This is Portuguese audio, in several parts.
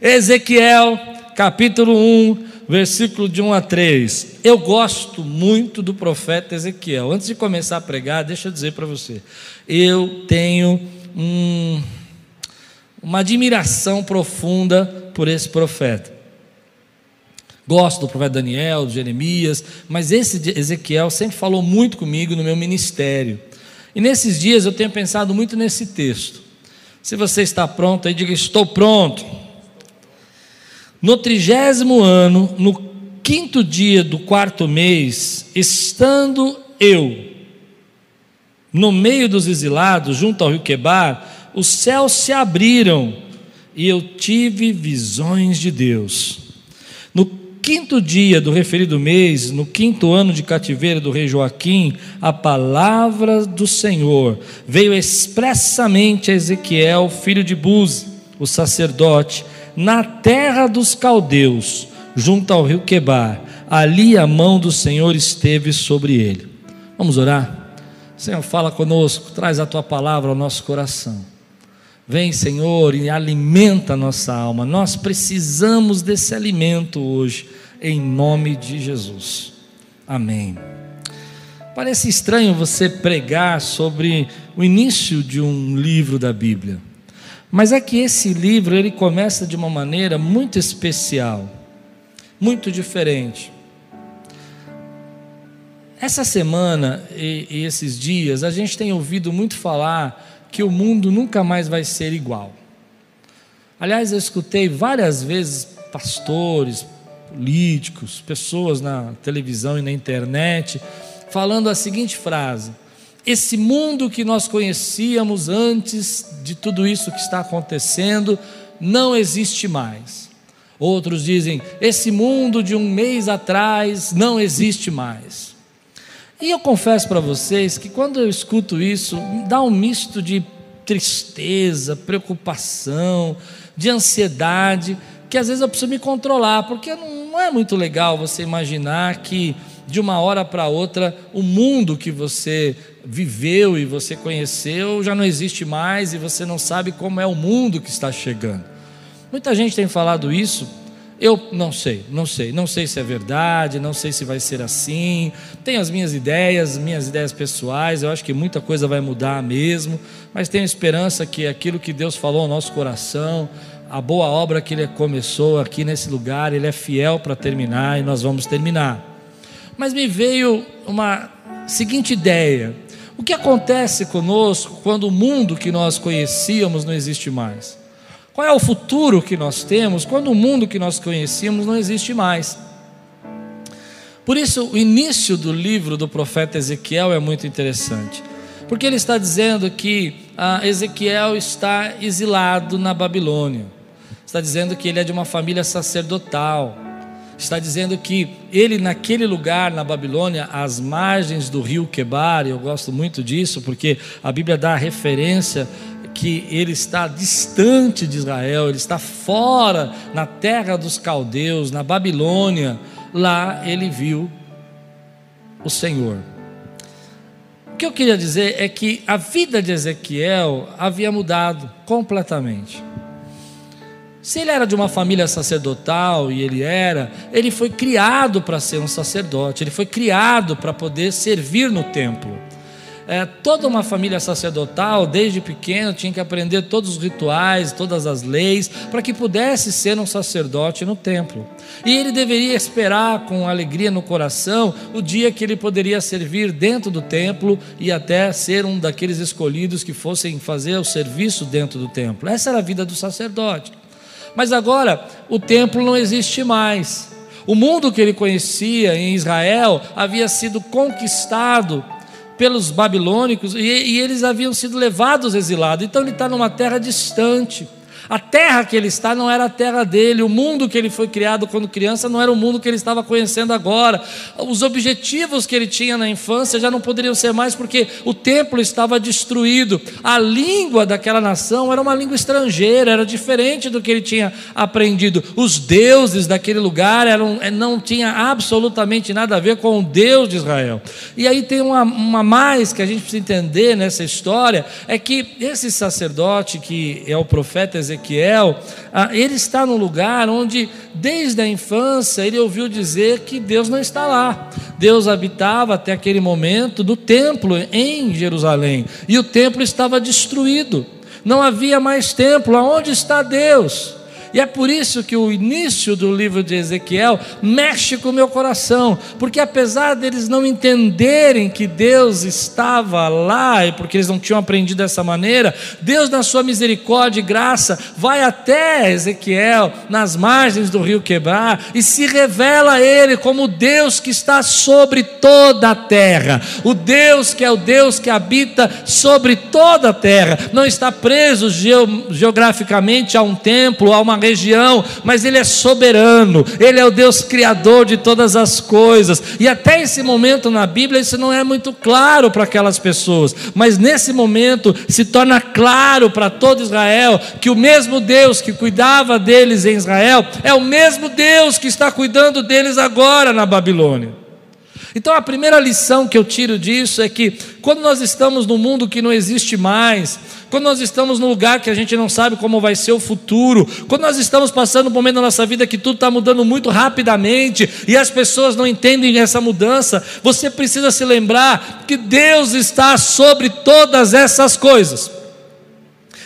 Ezequiel, capítulo 1, versículo de 1 a 3. Eu gosto muito do profeta Ezequiel. Antes de começar a pregar, deixa eu dizer para você. Eu tenho um, uma admiração profunda por esse profeta. Gosto do profeta Daniel, de Jeremias, mas esse Ezequiel sempre falou muito comigo no meu ministério. E nesses dias eu tenho pensado muito nesse texto. Se você está pronto, aí diga: Estou pronto. No trigésimo ano, no quinto dia do quarto mês, estando eu no meio dos exilados, junto ao rio Quebar, os céus se abriram e eu tive visões de Deus. No quinto dia do referido mês, no quinto ano de cativeiro do rei Joaquim, a palavra do Senhor veio expressamente a Ezequiel, filho de Buzi, o sacerdote, na terra dos caldeus, junto ao rio Quebar. Ali a mão do Senhor esteve sobre ele. Vamos orar? Senhor, fala conosco, traz a tua palavra ao nosso coração. Vem, Senhor, e alimenta a nossa alma. Nós precisamos desse alimento hoje, em nome de Jesus. Amém. Parece estranho você pregar sobre o início de um livro da Bíblia. Mas é que esse livro ele começa de uma maneira muito especial, muito diferente. Essa semana e, esses dias a gente tem ouvido muito falar que o mundo nunca mais vai ser igual. Aliás, eu escutei várias vezes pastores, políticos, pessoas na televisão e na internet falando a seguinte frase: esse mundo que nós conhecíamos antes de tudo isso que está acontecendo não existe mais. Outros dizem: esse mundo de um mês atrás não existe mais. E eu confesso para vocês que quando eu escuto isso, dá um misto de tristeza, preocupação, de ansiedade, que às vezes eu preciso me controlar, porque não é muito legal você imaginar que de uma hora para outra o mundo que você viveu e você conheceu já não existe mais e você não sabe como é o mundo que está chegando. Muita gente tem falado isso. Eu não sei, não sei, não sei se é verdade, não sei se vai ser assim. Tenho as minhas ideias, minhas ideias pessoais. Eu acho que muita coisa vai mudar mesmo, mas tenho esperança que aquilo que Deus falou ao nosso coração, a boa obra que Ele começou aqui nesse lugar, Ele é fiel para terminar e nós vamos terminar. Mas me veio uma seguinte ideia: o que acontece conosco quando o mundo que nós conhecíamos não existe mais? Qual é o futuro que nós temos quando o mundo que nós conhecíamos não existe mais? Por isso, o início do livro do profeta Ezequiel é muito interessante, porque ele está dizendo que ah, Ezequiel está exilado na Babilônia, está dizendo que ele é de uma família sacerdotal está dizendo que ele, naquele lugar, na Babilônia, às margens do rio Quebar, eu gosto muito disso, porque a Bíblia dá a referência que ele está distante de Israel, ele está fora, na terra dos caldeus, na Babilônia, lá ele viu o Senhor. O que eu queria dizer é que a vida de Ezequiel havia mudado completamente. Se ele era de uma família sacerdotal, e ele era, ele foi criado para ser um sacerdote, ele foi criado para poder servir no templo. É, toda uma família sacerdotal, desde pequeno, tinha que aprender todos os rituais, todas as leis, para que pudesse ser um sacerdote no templo. E ele deveria esperar com alegria no coração o dia que ele poderia servir dentro do templo e até ser um daqueles escolhidos que fossem fazer o serviço dentro do templo. Essa era a vida do sacerdote. Mas agora o templo não existe mais. O mundo que ele conhecia em Israel havia sido conquistado pelos babilônicos e, e eles haviam sido levados exilados. Então ele está numa terra distante. A terra que ele está não era a terra dele, o mundo que ele foi criado quando criança não era o mundo que ele estava conhecendo agora. Os objetivos que ele tinha na infância já não poderiam ser mais porque o templo estava destruído. A língua daquela nação era uma língua estrangeira, era diferente do que ele tinha aprendido. Os deuses daquele lugar eram, eh, não tinha absolutamente nada a ver com o Deus de Israel. E aí tem uma, uma mais que a gente precisa entender nessa história: é que esse sacerdote que é o profeta Ezequiel, Ezequiel, ah, ele está num lugar onde, desde a infância, ele ouviu dizer que Deus não está lá. Deus habitava até aquele momento no templo em Jerusalém, e o templo estava destruído. Não havia mais templo. Aonde está Deus? E é por isso que o início do livro de Ezequiel mexe com o meu coração, porque apesar deles não entenderem que Deus estava lá, e porque eles não tinham aprendido dessa maneira, Deus, na sua misericórdia e graça, vai até Ezequiel, nas margens do rio Quebrar, e se revela a ele como Deus que está sobre toda a terra, o Deus que é o Deus que habita sobre toda a terra, não está preso geograficamente a um templo, a uma região, mas Ele é soberano, Ele é o Deus criador de todas as coisas. E até esse momento na Bíblia isso não é muito claro para aquelas pessoas, mas nesse momento se torna claro para todo Israel que o mesmo Deus que cuidava deles em Israel é o mesmo Deus que está cuidando deles agora na Babilônia. Então a primeira lição que eu tiro disso é que quando nós estamos num mundo que não existe mais, quando nós estamos num lugar que a gente não sabe como vai ser o futuro, quando nós estamos passando um momento na nossa vida que tudo está mudando muito rapidamente e as pessoas não entendem essa mudança, você precisa se lembrar que Deus está sobre todas essas coisas,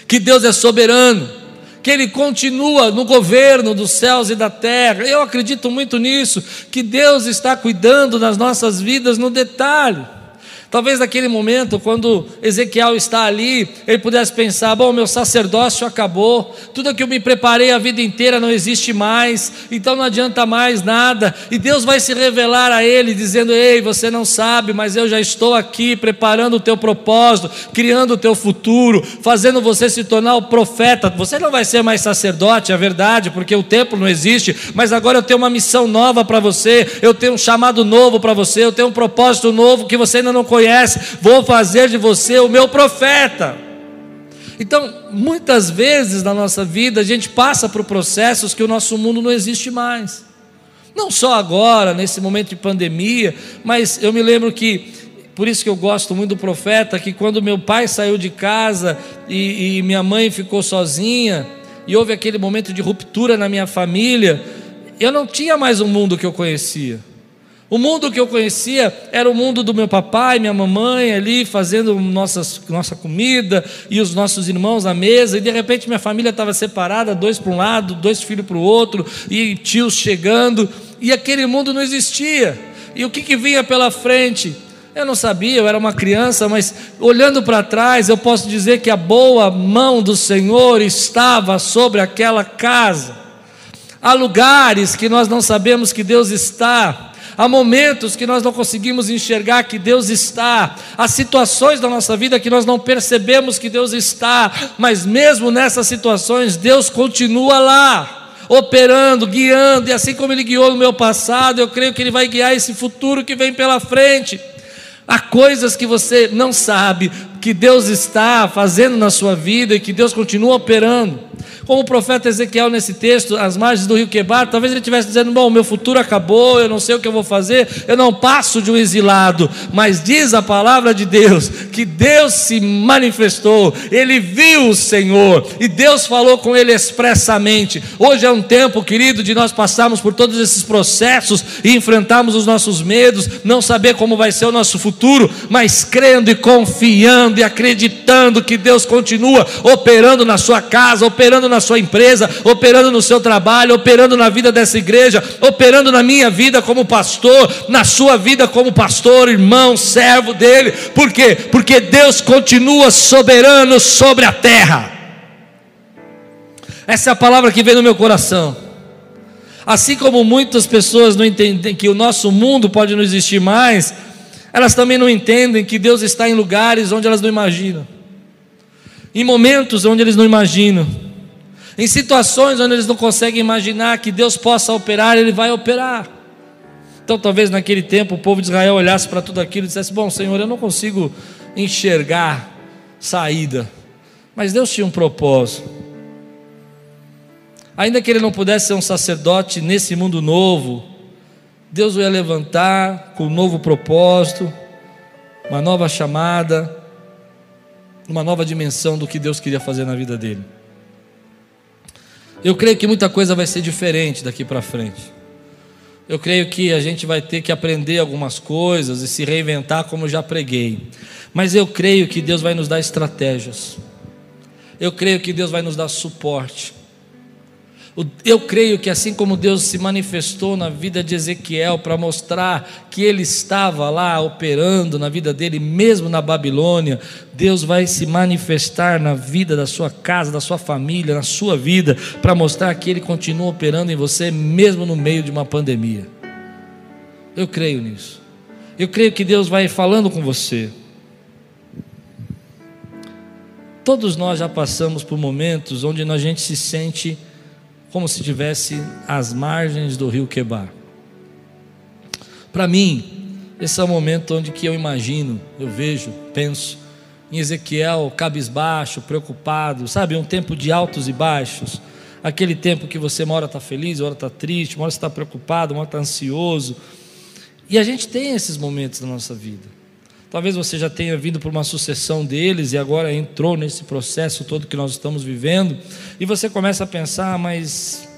que Deus é soberano que Ele continua no governo dos céus e da terra. Eu acredito muito nisso, que Deus está cuidando das nossas vidas no detalhe. Talvez naquele momento, quando Ezequiel está ali, ele pudesse pensar: bom, meu sacerdócio acabou, tudo que eu me preparei a vida inteira não existe mais, então não adianta mais nada. E Deus vai se revelar a ele, dizendo: ei, você não sabe, mas eu já estou aqui preparando o teu propósito, criando o teu futuro, fazendo você se tornar o profeta. Você não vai ser mais sacerdote, é verdade, porque o templo não existe, mas agora eu tenho uma missão nova para você, eu tenho um chamado novo para você, eu tenho um propósito novo que você ainda não conhece conhece, vou fazer de você o meu profeta. Então, muitas vezes na nossa vida, a gente passa por processos que o nosso mundo não existe mais. Não só agora, nesse momento de pandemia, mas eu me lembro que, por isso que eu gosto muito do profeta, que quando meu pai saiu de casa e, e minha mãe ficou sozinha, e houve aquele momento de ruptura na minha família, eu não tinha mais o mundo que eu conhecia. O mundo que eu conhecia era o mundo do meu papai, minha mamãe ali fazendo nossas, nossa comida e os nossos irmãos à mesa, e de repente minha família estava separada, dois para um lado, dois filhos para o outro, e tios chegando, e aquele mundo não existia. E o que, que vinha pela frente? Eu não sabia, eu era uma criança, mas olhando para trás, eu posso dizer que a boa mão do Senhor estava sobre aquela casa. Há lugares que nós não sabemos que Deus está, Há momentos que nós não conseguimos enxergar que Deus está, há situações da nossa vida que nós não percebemos que Deus está, mas mesmo nessas situações, Deus continua lá operando, guiando, e assim como Ele guiou no meu passado, eu creio que Ele vai guiar esse futuro que vem pela frente. Há coisas que você não sabe que Deus está fazendo na sua vida e que Deus continua operando. Como o profeta Ezequiel nesse texto, às margens do rio Quebar, talvez ele estivesse dizendo: Bom, meu futuro acabou, eu não sei o que eu vou fazer, eu não passo de um exilado. Mas diz a palavra de Deus que Deus se manifestou, ele viu o Senhor e Deus falou com ele expressamente. Hoje é um tempo, querido, de nós passarmos por todos esses processos e enfrentarmos os nossos medos, não saber como vai ser o nosso futuro, mas crendo e confiando e acreditando que Deus continua operando na sua casa, operando na sua empresa, operando no seu trabalho, operando na vida dessa igreja, operando na minha vida como pastor, na sua vida como pastor, irmão, servo dele. Por quê? Porque Deus continua soberano sobre a terra. Essa é a palavra que vem no meu coração. Assim como muitas pessoas não entendem que o nosso mundo pode não existir mais, elas também não entendem que Deus está em lugares onde elas não imaginam, em momentos onde eles não imaginam. Em situações onde eles não conseguem imaginar que Deus possa operar, Ele vai operar. Então, talvez naquele tempo o povo de Israel olhasse para tudo aquilo e dissesse: Bom, Senhor, eu não consigo enxergar saída, mas Deus tinha um propósito. Ainda que ele não pudesse ser um sacerdote nesse mundo novo, Deus o ia levantar com um novo propósito, uma nova chamada, uma nova dimensão do que Deus queria fazer na vida dele. Eu creio que muita coisa vai ser diferente daqui para frente. Eu creio que a gente vai ter que aprender algumas coisas e se reinventar, como já preguei. Mas eu creio que Deus vai nos dar estratégias. Eu creio que Deus vai nos dar suporte. Eu creio que assim como Deus se manifestou na vida de Ezequiel para mostrar que ele estava lá operando na vida dele, mesmo na Babilônia, Deus vai se manifestar na vida da sua casa, da sua família, na sua vida, para mostrar que ele continua operando em você, mesmo no meio de uma pandemia. Eu creio nisso. Eu creio que Deus vai falando com você. Todos nós já passamos por momentos onde a gente se sente como se estivesse às margens do rio Quebar. Para mim, esse é o momento onde que eu imagino, eu vejo, penso em Ezequiel cabisbaixo, preocupado, sabe, um tempo de altos e baixos, aquele tempo que você mora está feliz, hora está triste, uma hora está preocupado, uma hora está ansioso. E a gente tem esses momentos na nossa vida. Talvez você já tenha vindo por uma sucessão deles e agora entrou nesse processo todo que nós estamos vivendo, e você começa a pensar, mas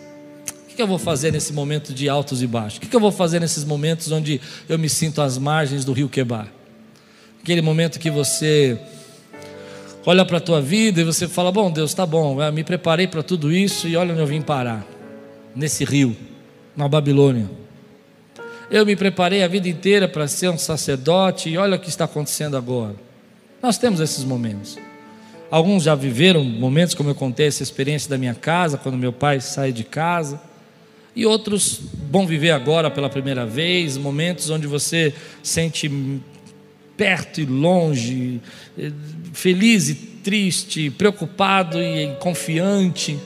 o que eu vou fazer nesse momento de altos e baixos? O que eu vou fazer nesses momentos onde eu me sinto às margens do rio Quebar? Aquele momento que você olha para a tua vida e você fala: Bom, Deus, tá bom, me preparei para tudo isso e olha onde eu vim parar nesse rio, na Babilônia. Eu me preparei a vida inteira para ser um sacerdote e olha o que está acontecendo agora. Nós temos esses momentos. Alguns já viveram momentos, como eu contei, essa experiência da minha casa, quando meu pai sai de casa. E outros vão viver agora pela primeira vez, momentos onde você sente perto e longe, feliz e triste, preocupado e confiante.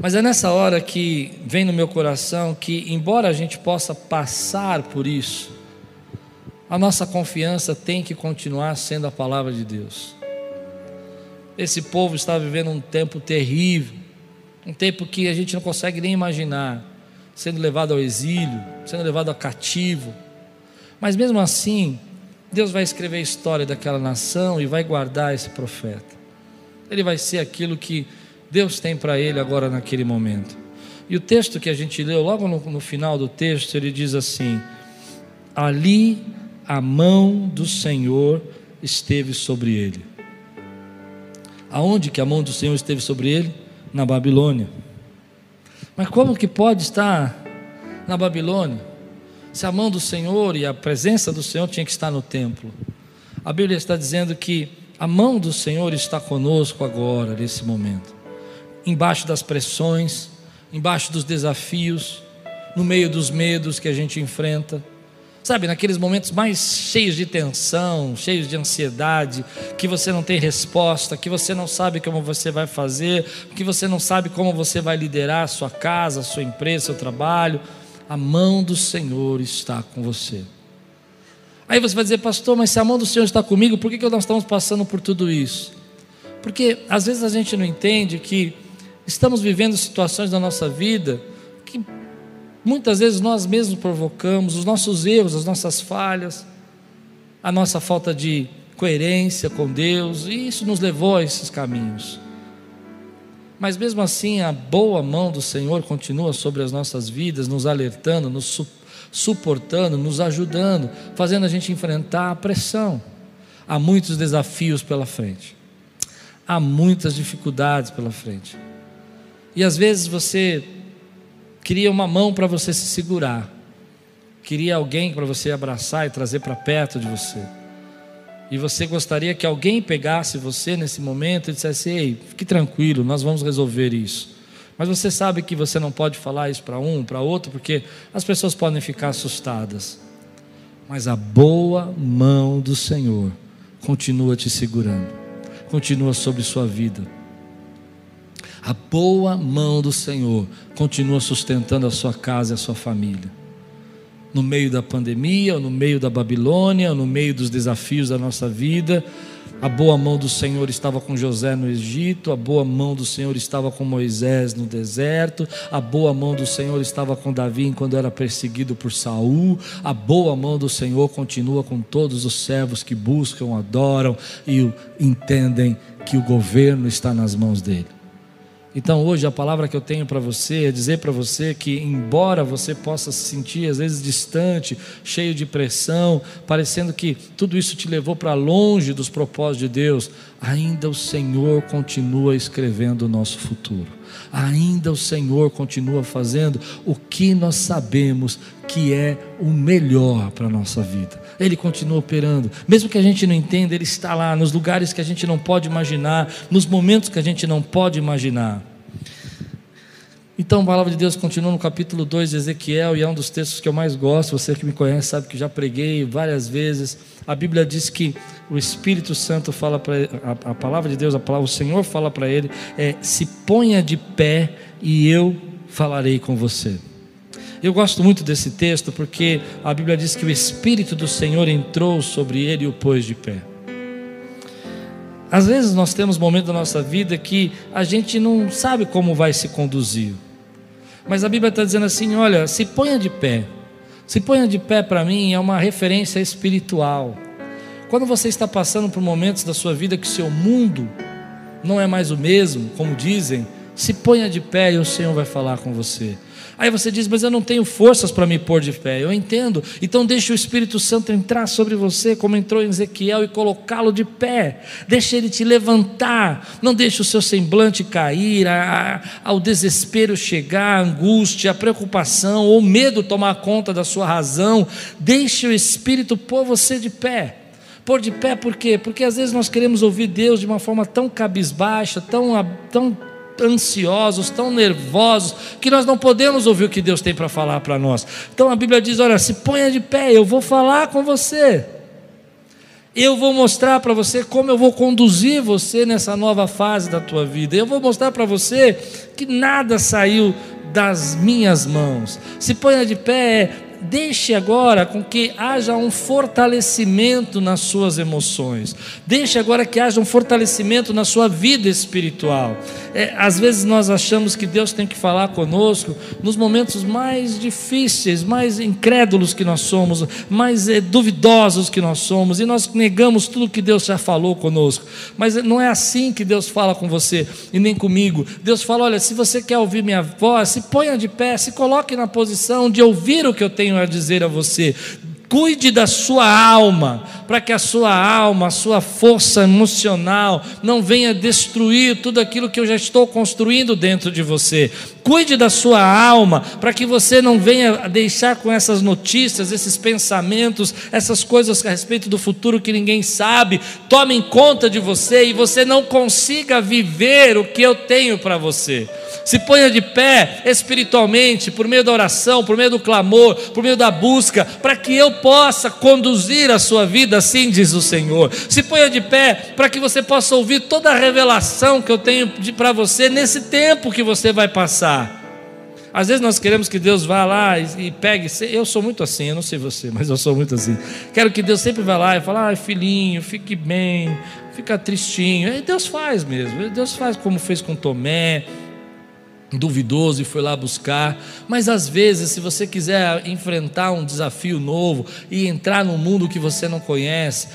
Mas é nessa hora que vem no meu coração que, embora a gente possa passar por isso, a nossa confiança tem que continuar sendo a palavra de Deus. Esse povo está vivendo um tempo terrível, um tempo que a gente não consegue nem imaginar, sendo levado ao exílio, sendo levado a cativo. Mas mesmo assim, Deus vai escrever a história daquela nação e vai guardar esse profeta. Ele vai ser aquilo que Deus tem para ele agora naquele momento. E o texto que a gente leu, logo no, no final do texto, ele diz assim: Ali a mão do Senhor esteve sobre ele. Aonde que a mão do Senhor esteve sobre ele? Na Babilônia. Mas como que pode estar na Babilônia? Se a mão do Senhor e a presença do Senhor tinha que estar no templo. A Bíblia está dizendo que a mão do Senhor está conosco agora, nesse momento embaixo das pressões, embaixo dos desafios, no meio dos medos que a gente enfrenta. Sabe, naqueles momentos mais cheios de tensão, cheios de ansiedade, que você não tem resposta, que você não sabe como você vai fazer, que você não sabe como você vai liderar a sua casa, a sua empresa, seu trabalho, a mão do Senhor está com você. Aí você vai dizer, pastor, mas se a mão do Senhor está comigo, por que, que nós estamos passando por tudo isso? Porque às vezes a gente não entende que estamos vivendo situações da nossa vida que muitas vezes nós mesmos provocamos, os nossos erros, as nossas falhas, a nossa falta de coerência com Deus, e isso nos levou a esses caminhos. Mas mesmo assim, a boa mão do Senhor continua sobre as nossas vidas, nos alertando, nos su suportando, nos ajudando, fazendo a gente enfrentar a pressão. Há muitos desafios pela frente, há muitas dificuldades pela frente. E às vezes você queria uma mão para você se segurar, queria alguém para você abraçar e trazer para perto de você. E você gostaria que alguém pegasse você nesse momento e dissesse: Ei, fique tranquilo, nós vamos resolver isso. Mas você sabe que você não pode falar isso para um, para outro, porque as pessoas podem ficar assustadas. Mas a boa mão do Senhor continua te segurando, continua sobre sua vida a boa mão do Senhor continua sustentando a sua casa e a sua família. No meio da pandemia, no meio da Babilônia, no meio dos desafios da nossa vida, a boa mão do Senhor estava com José no Egito, a boa mão do Senhor estava com Moisés no deserto, a boa mão do Senhor estava com Davi quando era perseguido por Saul, a boa mão do Senhor continua com todos os servos que buscam, adoram e entendem que o governo está nas mãos dele. Então hoje a palavra que eu tenho para você é dizer para você que, embora você possa se sentir às vezes distante, cheio de pressão, parecendo que tudo isso te levou para longe dos propósitos de Deus, ainda o Senhor continua escrevendo o nosso futuro. Ainda o Senhor continua fazendo o que nós sabemos que é o melhor para a nossa vida. Ele continua operando, mesmo que a gente não entenda, Ele está lá nos lugares que a gente não pode imaginar, nos momentos que a gente não pode imaginar. Então a palavra de Deus continua no capítulo 2 de Ezequiel, e é um dos textos que eu mais gosto. Você que me conhece sabe que já preguei várias vezes. A Bíblia diz que o Espírito Santo fala para a, a palavra de Deus, a palavra, o Senhor fala para ele: é, se ponha de pé e eu falarei com você. Eu gosto muito desse texto porque a Bíblia diz que o Espírito do Senhor entrou sobre ele e o pôs de pé. Às vezes nós temos momentos da nossa vida que a gente não sabe como vai se conduzir. Mas a Bíblia está dizendo assim: olha, se ponha de pé. Se ponha de pé para mim é uma referência espiritual. Quando você está passando por momentos da sua vida que seu mundo não é mais o mesmo, como dizem, se ponha de pé e o Senhor vai falar com você. Aí você diz, mas eu não tenho forças para me pôr de pé. Eu entendo. Então deixe o Espírito Santo entrar sobre você, como entrou em Ezequiel, e colocá-lo de pé. Deixe ele te levantar. Não deixe o seu semblante cair, a, a, ao desespero chegar, a angústia, a preocupação ou medo tomar conta da sua razão. Deixe o Espírito pôr você de pé pôr de pé, por quê? Porque às vezes nós queremos ouvir Deus de uma forma tão cabisbaixa, tão, tão ansiosos, tão nervosos, que nós não podemos ouvir o que Deus tem para falar para nós. Então a Bíblia diz: olha, se ponha de pé, eu vou falar com você. Eu vou mostrar para você como eu vou conduzir você nessa nova fase da tua vida. Eu vou mostrar para você que nada saiu das minhas mãos. Se ponha de pé, deixe agora com que haja um fortalecimento nas suas emoções, deixe agora que haja um fortalecimento na sua vida espiritual. É, às vezes nós achamos que Deus tem que falar conosco nos momentos mais difíceis, mais incrédulos que nós somos, mais é, duvidosos que nós somos, e nós negamos tudo que Deus já falou conosco. Mas não é assim que Deus fala com você e nem comigo. Deus fala: olha, se você quer ouvir minha voz, se ponha de pé, se coloque na posição de ouvir o que eu tenho tenho a dizer a você. Cuide da sua alma, para que a sua alma, a sua força emocional não venha destruir tudo aquilo que eu já estou construindo dentro de você. Cuide da sua alma, para que você não venha deixar com essas notícias, esses pensamentos, essas coisas a respeito do futuro que ninguém sabe, tomem conta de você e você não consiga viver o que eu tenho para você. Se ponha de pé espiritualmente, por meio da oração, por meio do clamor, por meio da busca, para que eu possa conduzir a sua vida, assim diz o Senhor. Se ponha de pé para que você possa ouvir toda a revelação que eu tenho para você nesse tempo que você vai passar. Às vezes nós queremos que Deus vá lá e, e, pegue. Eu sou muito assim, eu não sei você, mas eu sou muito assim. Quero que Deus sempre vá lá e fale: ai, filhinho, fique bem, fica tristinho. E Deus faz mesmo. Deus faz como fez com Tomé duvidoso e foi lá buscar. Mas às vezes, se você quiser enfrentar um desafio novo e entrar num mundo que você não conhece,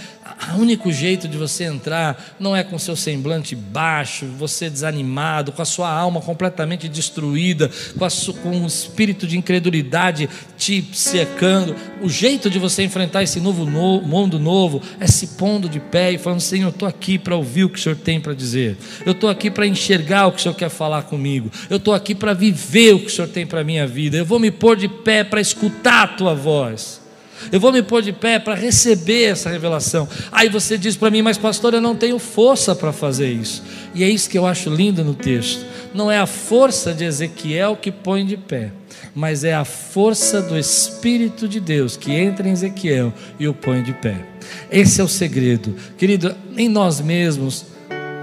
o único jeito de você entrar não é com seu semblante baixo, você desanimado, com a sua alma completamente destruída, com, su, com um espírito de incredulidade te secando. O jeito de você enfrentar esse novo no, mundo novo é se pondo de pé e falando: Senhor, eu estou aqui para ouvir o que o Senhor tem para dizer, eu estou aqui para enxergar o que o Senhor quer falar comigo, eu estou aqui para viver o que o Senhor tem para minha vida, eu vou me pôr de pé para escutar a tua voz. Eu vou me pôr de pé para receber essa revelação. Aí você diz para mim, mas pastor, eu não tenho força para fazer isso. E é isso que eu acho lindo no texto. Não é a força de Ezequiel que põe de pé, mas é a força do Espírito de Deus que entra em Ezequiel e o põe de pé. Esse é o segredo. Querido, em nós mesmos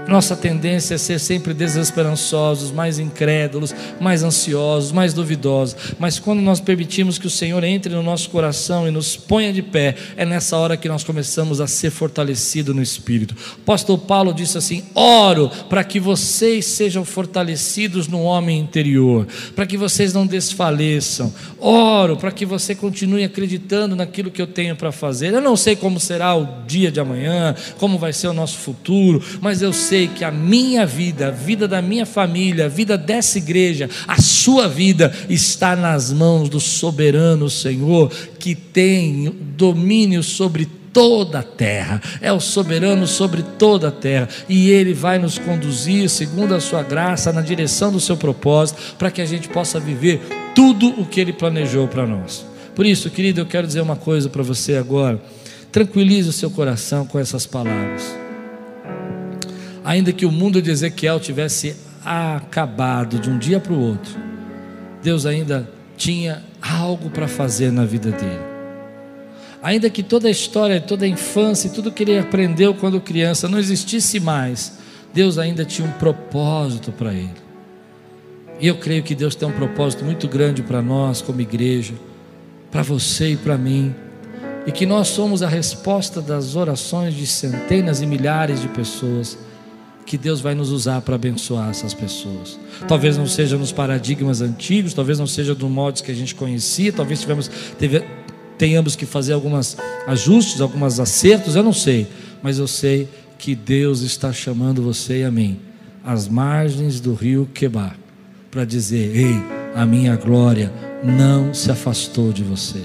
nossa tendência é ser sempre desesperançosos, mais incrédulos, mais ansiosos, mais duvidosos. Mas quando nós permitimos que o Senhor entre no nosso coração e nos ponha de pé, é nessa hora que nós começamos a ser fortalecidos no Espírito. O apóstolo Paulo disse assim: Oro para que vocês sejam fortalecidos no homem interior, para que vocês não desfaleçam. Oro para que você continue acreditando naquilo que eu tenho para fazer. Eu não sei como será o dia de amanhã, como vai ser o nosso futuro, mas eu sei sei que a minha vida, a vida da minha família, a vida dessa igreja, a sua vida está nas mãos do soberano Senhor, que tem domínio sobre toda a terra, é o soberano sobre toda a terra, e Ele vai nos conduzir, segundo a Sua graça, na direção do seu propósito, para que a gente possa viver tudo o que Ele planejou para nós. Por isso, querido, eu quero dizer uma coisa para você agora. Tranquilize o seu coração com essas palavras. Ainda que o mundo de Ezequiel tivesse acabado de um dia para o outro, Deus ainda tinha algo para fazer na vida dele. Ainda que toda a história, toda a infância, tudo que ele aprendeu quando criança não existisse mais, Deus ainda tinha um propósito para ele. E eu creio que Deus tem um propósito muito grande para nós, como igreja, para você e para mim, e que nós somos a resposta das orações de centenas e milhares de pessoas que Deus vai nos usar para abençoar essas pessoas. Talvez não seja nos paradigmas antigos, talvez não seja do modos que a gente conhecia, talvez tivemos, teve, tenhamos que fazer alguns ajustes, alguns acertos, eu não sei, mas eu sei que Deus está chamando você e a mim às margens do rio Quebar para dizer: Ei, a minha glória não se afastou de você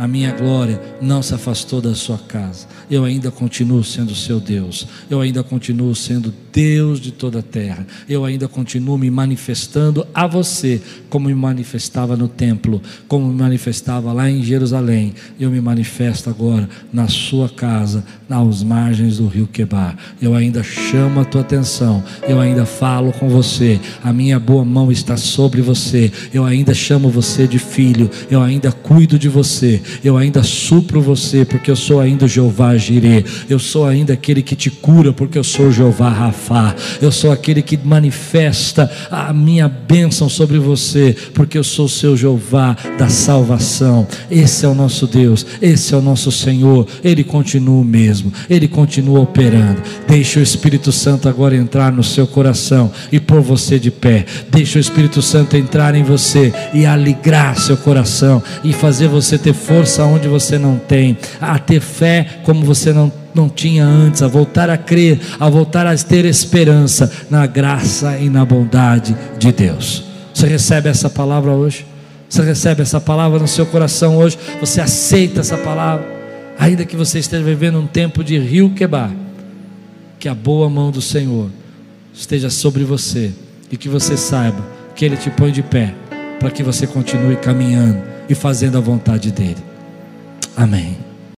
a minha glória não se afastou da sua casa. Eu ainda continuo sendo seu Deus. Eu ainda continuo sendo Deus de toda a terra. Eu ainda continuo me manifestando a você, como me manifestava no templo, como me manifestava lá em Jerusalém. Eu me manifesto agora na sua casa, nas margens do rio Quebar. Eu ainda chamo a tua atenção. Eu ainda falo com você. A minha boa mão está sobre você. Eu ainda chamo você de filho. Eu ainda cuido de você eu ainda supro você, porque eu sou ainda Jeová Jireh, eu sou ainda aquele que te cura, porque eu sou Jeová Rafá, eu sou aquele que manifesta a minha bênção sobre você, porque eu sou o seu Jeová da salvação. Esse é o nosso Deus, esse é o nosso Senhor, ele continua o mesmo, ele continua operando. Deixa o Espírito Santo agora entrar no seu coração e pôr você de pé. Deixa o Espírito Santo entrar em você e alegrar seu coração e fazer você ter força força onde você não tem, a ter fé como você não, não tinha antes, a voltar a crer, a voltar a ter esperança na graça e na bondade de Deus. Você recebe essa palavra hoje? Você recebe essa palavra no seu coração hoje? Você aceita essa palavra? Ainda que você esteja vivendo um tempo de rio quebar, que a boa mão do Senhor esteja sobre você e que você saiba que Ele te põe de pé para que você continue caminhando e fazendo a vontade dEle. Amém.